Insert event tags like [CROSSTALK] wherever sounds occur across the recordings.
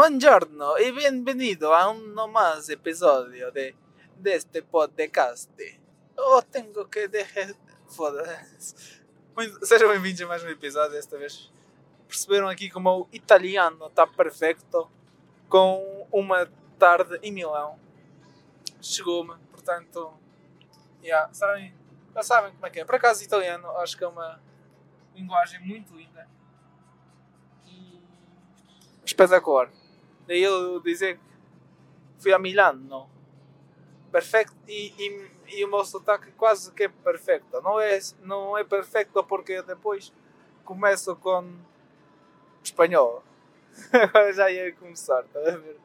Buongiorno y bienvenido a un no más episodio de, de este podcast. Eu tenho que deixar. Foda-se. Sejam bem-vindos a mais um episódio. Desta vez perceberam aqui como o italiano está perfeito com uma tarde em Milão. Chegou-me, portanto, yeah, sabem, já sabem como é que é. Por acaso, italiano acho que é uma linguagem muito linda e espetacular. Dizer que fui a Milano perfeito e, e, e o meu sotaque quase que perfeito. Não é, não é perfeito porque depois começo com espanhol. Agora já ia começar, está a ver?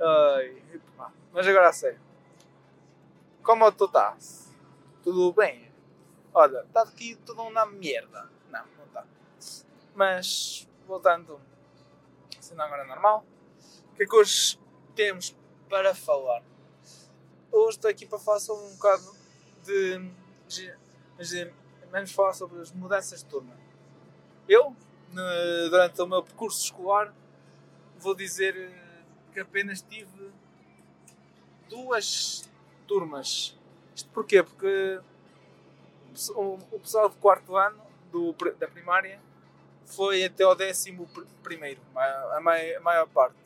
Ai, mas agora sério. Como tu estás? Tudo bem? Olha, está aqui tudo uma merda. Não, não está. Mas, voltando, sendo agora normal, o que é que hoje temos para falar? Hoje estou aqui para falar sobre um bocado de. de vamos falar sobre as mudanças de turma. Eu, durante o meu percurso escolar, vou dizer eh, que apenas tive duas turmas. Isto porquê? Porque o, pessoal do quarto ano do, da primária foi até ao décimo pr- primeiro, a, a mai- a maior parte.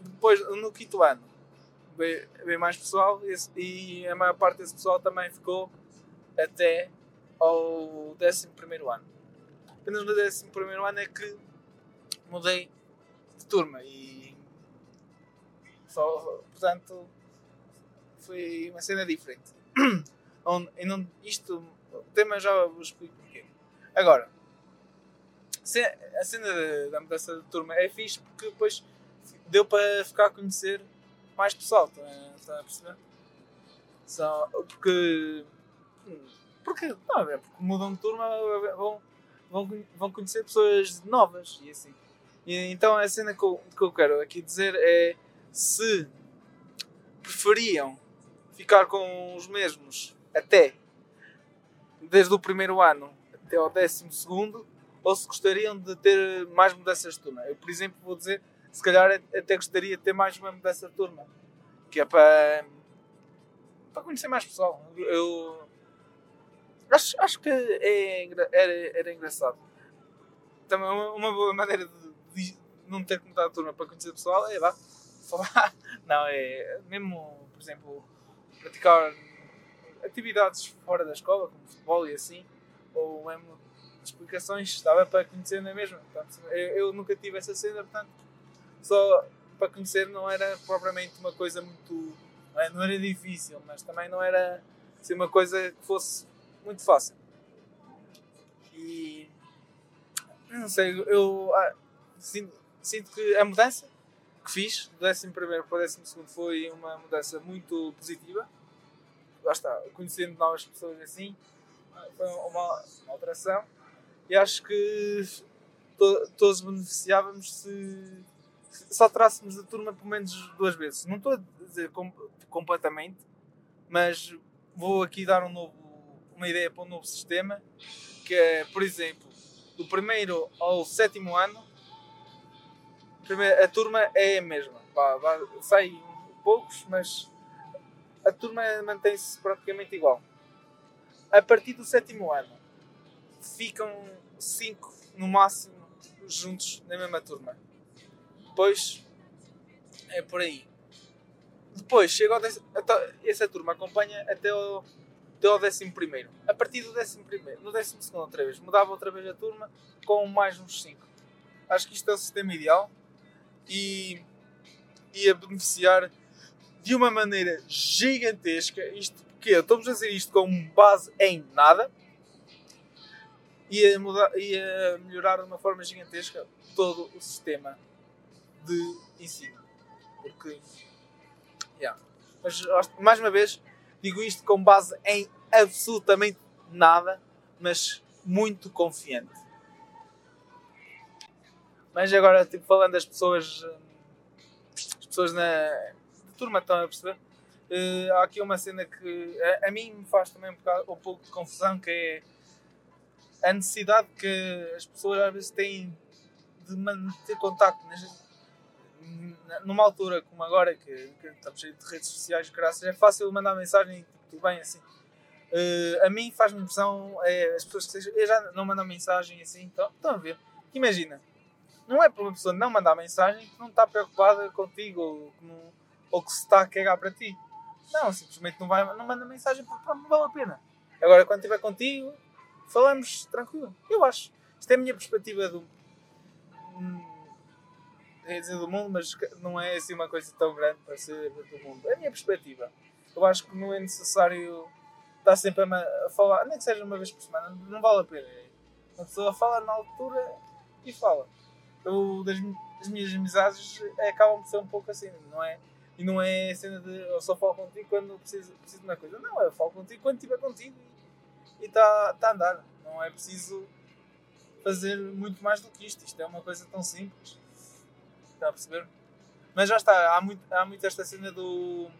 Depois, no quinto ano, veio, mais pessoal e a maior parte desse pessoal também ficou até ao décimo primeiro ano. Apenas no décimo primeiro ano é que mudei de turma e só, portanto foi uma cena diferente. [CLEARS THROAT] Isto, o tema já vos explico porquê. Agora, a cena da- da mudança de turma é fixe porque depois deu para ficar a conhecer mais pessoal, está está a perceber? Só porque. Porque, não, é porque mudam de turma, vão, vão, vão conhecer pessoas novas e assim. E, então a cena que eu, que eu quero aqui dizer é se preferiam ficar com os mesmos até desde o primeiro ano até ao décimo segundo ou se gostariam de ter mais mudanças de turma. Eu, por exemplo, vou dizer, se calhar até gostaria de ter mais uma mudança de turma, que é para, para conhecer mais pessoal. Eu acho, acho que é, era, era engraçado. Também uma, uma boa maneira de, de não ter que mudar de turma para conhecer pessoal é vá, falar. [LAUGHS] Não, é mesmo, por exemplo, praticar atividades fora da escola, como futebol e assim, ou mesmo explicações, estava para conhecer na mesma. Portanto, eu, eu nunca tive essa cena, portanto, só para conhecer não era propriamente uma coisa muito. Não é- era difícil, mas também não era assim, uma coisa que fosse muito fácil. E. Não sei, eu ah, sinto, sinto que a mudança que fiz do 11 para o 12 foi uma mudança muito positiva. Lá está, conhecendo novas pessoas assim, foi uma, uma alteração. E acho que to- todos beneficiávamos se, se só trássemos a turma pelo menos duas vezes. Não estou a dizer com- completamente, mas vou aqui dar um novo, uma ideia para um novo sistema, que é, por exemplo, do primeiro ao sétimo ano, a turma é a mesma. Vá, sai poucos, mas a turma mantém-se praticamente igual. A partir do sétimo ano, ficam cinco no máximo juntos na mesma turma. Depois é por aí. Depois chega ao décimo, essa turma acompanha até ao, até ao décimo primeiro. A partir do décimo primeiro, no décimo segundo outra vez, mudava outra vez a turma com mais uns cinco. Acho que isto é o sistema ideal e ia beneficiar de uma maneira gigantesca. Isto porque eu estou-vos a dizer isto com base em nada. Ia, mudar, ia melhorar de uma forma gigantesca todo o sistema de ensino. Porque, yeah. Mas, mais uma vez, digo isto com base em absolutamente nada, mas muito confiante. Mas agora, tipo, falando das pessoas, hum, as pessoas na turma estão a perceber, Eh, há aqui uma cena que a, a mim me faz também um, bocado, um pouco de confusão, que é a necessidade que as pessoas às vezes têm de manter contacto numa altura como agora, que, que estamos cheios de redes sociais, graças, é fácil mandar mensagem e tudo bem assim. Uh, a mim faz-me impressão é, as pessoas que eu já não mandam mensagem assim, então, estão a ver. Imagina, não é para uma pessoa não mandar mensagem que não está preocupada contigo ou que, não, ou que se está a cagar para ti. Não, simplesmente não, vai, não manda mensagem porque não vale a pena. Agora, quando estiver contigo, falamos tranquilo. Eu acho. Isto é a minha perspectiva do. É dizer do mundo, mas não é assim uma coisa tão grande para ser do mundo. É a minha perspectiva. Eu acho que não é necessário estar sempre a, falar, nem que seja uma vez por semana, não vale a pena. Uma pessoa fala na altura e fala. Eu, das, das minhas amizades acabam por ser um pouco assim, não é? E não é cena de eu só falo contigo quando preciso, preciso de uma coisa. Não, eu falo contigo quando estiver contigo e está tá a andar. Não é preciso fazer muito mais do que isto. Isto é uma coisa tão simples. Está a perceber? Mas já está, há muito, há muito esta cena do.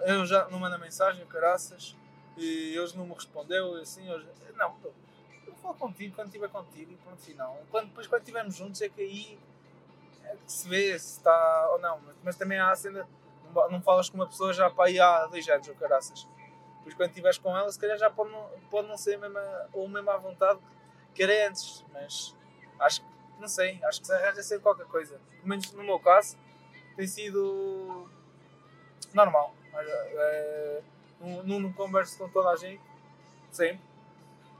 Eu já não mando mensagem, caraças, e eles não me respondeu, assim, eu, não, eu falo contigo quando estiver contigo e pronto, final. Quando, depois quando estivermos juntos é que aí se vê se está ou não. Mas, também há a cena, não, não falas com uma pessoa já para aí há dois anos, ou caraças. Depois quando estiveres com ela, se calhar já pode não, pode não ser a mesma, ou a mesma à vontade que era antes, mas acho que não sei, acho que se arranja ser qualquer coisa. Pelo menos no meu caso, tem sido normal. É, não, não converso com toda a gente, sempre,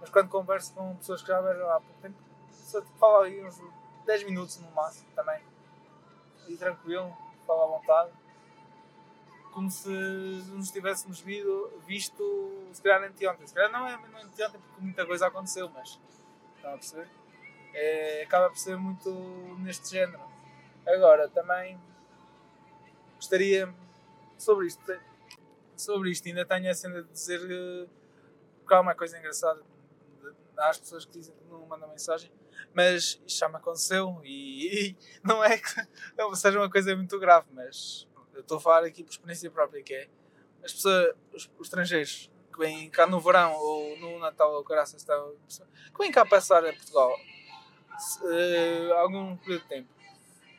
mas quando converso com pessoas que já vejo há pouco tempo, só falo aí uns 10 minutos no máximo também. E tranquilo, falo à vontade. Como se nos tivéssemos visto, se calhar anteontem. Se calhar não é mesmo anteontem porque muita coisa aconteceu, mas estão a perceber? é, acaba por ser muito neste género. Agora, também gostaria sobre isto, sobre isto ainda tenho a cena de dizer que há uma coisa engraçada as pessoas que dizem que não mandam mensagem mas isto já me aconteceu e, e [LAUGHS] não é que [LAUGHS] seja uma coisa muito grave mas eu estou a falar aqui por experiência própria que é as pessoas, os, os estrangeiros que vêm cá no verão ou no Natal ou caraças que vêm cá passar a Portugal uh, algum período de tempo.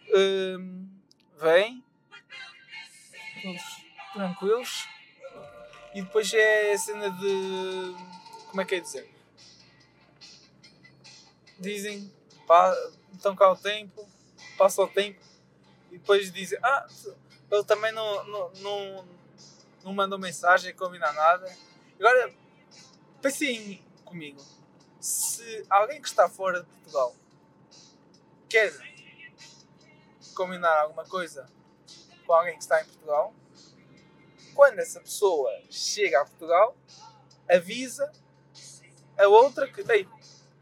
Uh, todos tranquilos, e depois é a cena de. Como é que é dizer? Dizem, pá, estão cá o tempo, passa o tempo, e depois dizem, ah, ele também não, não, não, não mandou mensagem, combina nada. Agora, pensem comigo, se alguém que está fora de Portugal quer combinar alguma coisa com alguém que está em Portugal, quando essa pessoa chega a Portugal, avisa a outra que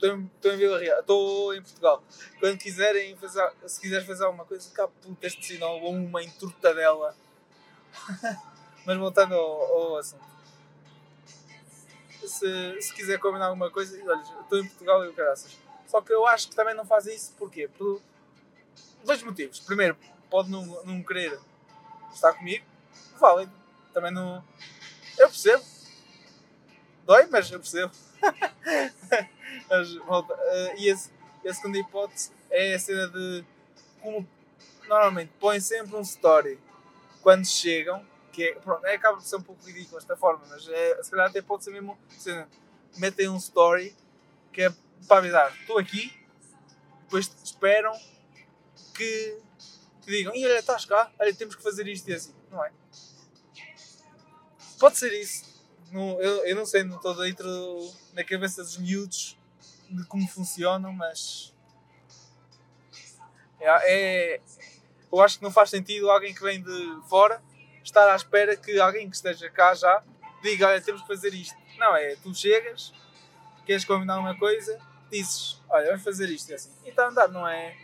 estou em, Vila Real, estou em Portugal. Quando quiserem fazer, se quiseres fazer alguma coisa, cá puta este sinal ou uma dela. [LAUGHS] Mas voltando ao, ao assunto. Se, se quiser combinar alguma coisa, olha, estou em Portugal e o caraças só que eu acho que também não fazem isso porquê? por dois motivos. Primeiro, pode não, não querer estar comigo, válido. Também não. Eu percebo. Dói, mas eu percebo. [LAUGHS] mas, volta. Uh, e esse, a segunda hipótese é a cena de como normalmente põem sempre um story quando chegam, que é, pronto, é, acaba de ser um pouco ridículo esta forma, mas é, se calhar até pode ser mesmo. Metem um story que é para avisar, estou aqui, depois esperam que, que digam, e olha, estás cá, olha, temos que fazer isto e assim, não é? Pode ser isso. Não, eu, eu não sei, não estou dentro na cabeça dos miúdos de como funcionam, mas é, é, eu acho que não faz sentido alguém que vem de fora estar à espera que alguém que esteja cá já diga, olha, temos que fazer isto. Não, é, tu chegas, queres combinar uma coisa, dizes, olha, vamos fazer isto e assim. E está a andar, não é,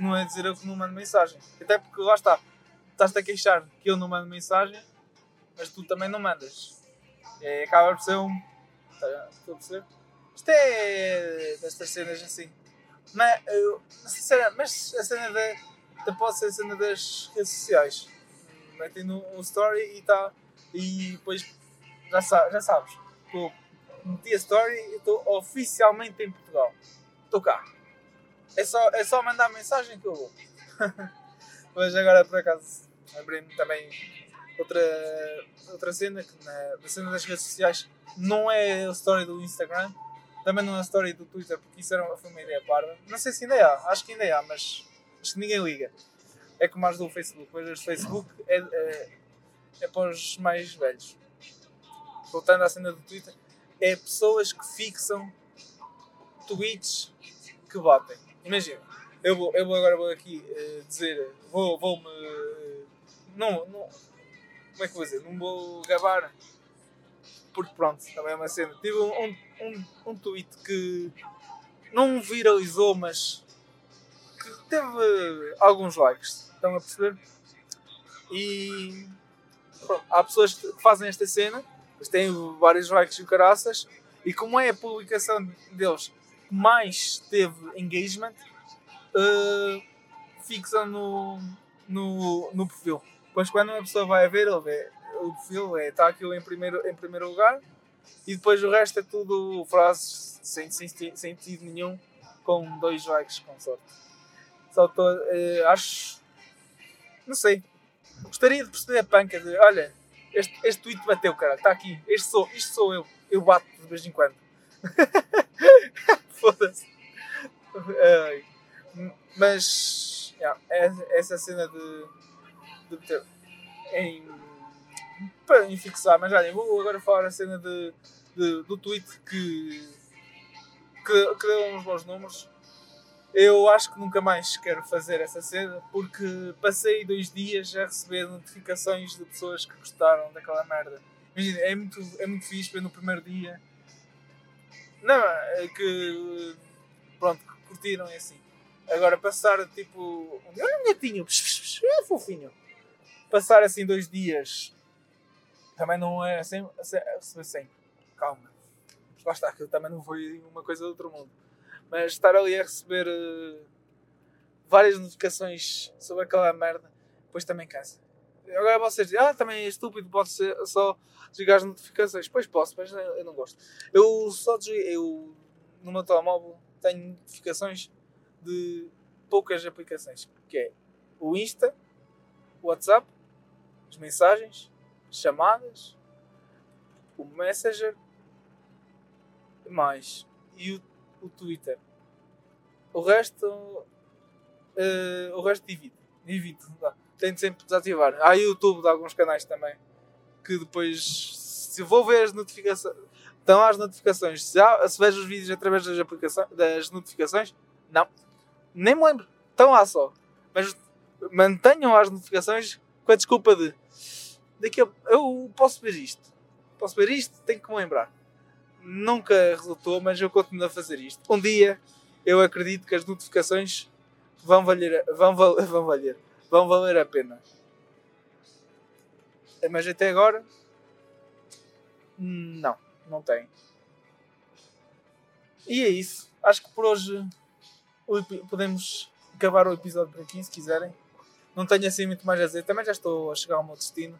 não é dizer eu que não mando mensagem. Até porque lá está, estás-te a queixar que eu não mando mensagem, mas tu também não mandas. É, acaba por ser um. Estou a perceber? Isto é destas cenas assim. Mas, eu, sinceramente, mas a cena da. pode ser a cena das redes sociais. Metem no, no story e está. E depois já, já sabes. Meti a story e estou oficialmente em Portugal. Estou cá. É só, é só mandar mensagem que eu vou. [LAUGHS] Mas agora por acaso abri-me também outra, outra cena que na, na cena das redes sociais não é a story do Instagram, também não é a story do Twitter, porque isso era foi uma ideia parda. Não sei se ainda há, acho que ainda há, mas acho que ninguém liga. É como as do Facebook, mas o Facebook é, é, é para os mais velhos. Voltando à cena do Twitter, é pessoas que fixam tweets que batem. Imagina, eu, vou, eu vou agora vou aqui uh, dizer, vou, vou-me. Uh, não, não. Como é que vou dizer? Não vou gabar. Porque pronto, também é uma cena. Tive um, um, um tweet que não viralizou, mas que teve alguns likes. Estão a perceber? E pronto, há pessoas que fazem esta cena, mas têm vários likes e caraças, e como é a publicação deles que mais teve engagement, uh, fixam no, no, no perfil. Depois quando uma pessoa vai a ver, ele vê o perfil, é, está aquilo em primeiro, em primeiro lugar e depois o resto é tudo frases sem, sem, sem sentido nenhum, com dois likes com sorte. Só tô, uh, acho. Não sei. Gostaria de perceber a panca de olha, este, este tweet bateu, cara, está aqui, este sou, isto sou eu, eu bato de vez em quando. [LAUGHS] Foda-se. Mas yeah, essa cena de, de ter em para fixar, mas olha, vou agora falar a cena de, de do tweet que, que, que deu uns bons números. Eu acho que nunca mais quero fazer essa cena porque passei dois dias a receber notificações de pessoas que gostaram daquela merda. Imagina, é muito, é muito fixe ver no primeiro dia. Não, é que. Pronto, curtiram e assim. Agora passar tipo. Olha um gatinho, é fofinho. Passar assim dois dias também não é assim, receber sempre. Calma. Lá está, que também não foi uma coisa do outro mundo. Mas estar ali a receber uh, várias notificações sobre aquela merda, depois também cansa. Agora vocês dizem, ah, também é estúpido, ser só desligar as notificações. Pois posso, mas eu não gosto. Eu só desliguei, eu no meu telemóvel tenho notificações de poucas aplicações, que é o Insta, o WhatsApp, as mensagens, chamadas, o Messenger, mais e o, o Twitter. O resto, uh, o resto divido, divido. Tento sempre desativar. Há YouTube de alguns canais também que depois, se vou ver as notificações, estão as notificações. Se, há, se vejo os vídeos através das, aplicações, das notificações, não, nem me lembro. Estão lá só. Mas mantenham as notificações com a desculpa de daqui a, eu posso ver isto. Posso ver isto, tenho que me lembrar. Nunca resultou, mas eu continuo a fazer isto. Um dia eu acredito que as notificações vão valer, vão, [LAUGHS] vão valer, vão valer a pena. Mas até agora, não, não tem. E é isso. Acho que por hoje podemos acabar o episódio por aqui, se quiserem. Não tenho assim muito mais a dizer. Também já estou a chegar ao meu destino.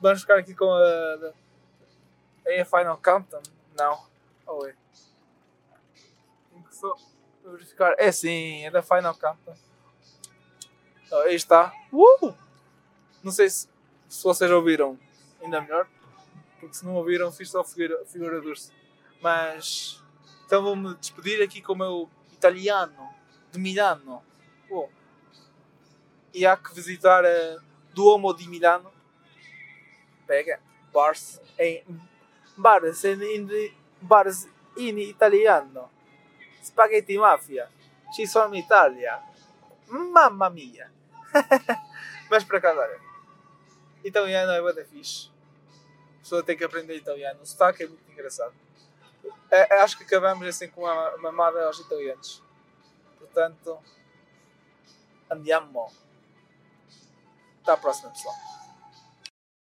Vamos ficar aqui com a. É a Final Countdown? Não. Ou é? Só verificar. É sim, é da Final Countdown. Oh, aí está. Uh! Não sei se, se vocês ouviram, ainda melhor. Porque se não ouviram, fiz só figura, figura doce. Mas. Então vou-me despedir aqui com o meu italiano de Milano. Oh. E há que visitar a Duomo di Milano pega bars em bars in, bars in italiano. Spaghetti mafia. Ci sono Italia. Mamma mia. Mas para cá olha italiano é bada fixe a pessoa tem que aprender italiano o sotaque é muito engraçado é, acho que acabamos assim com uma mamada aos italianos. Portanto andiamo. Até a próxima pessoal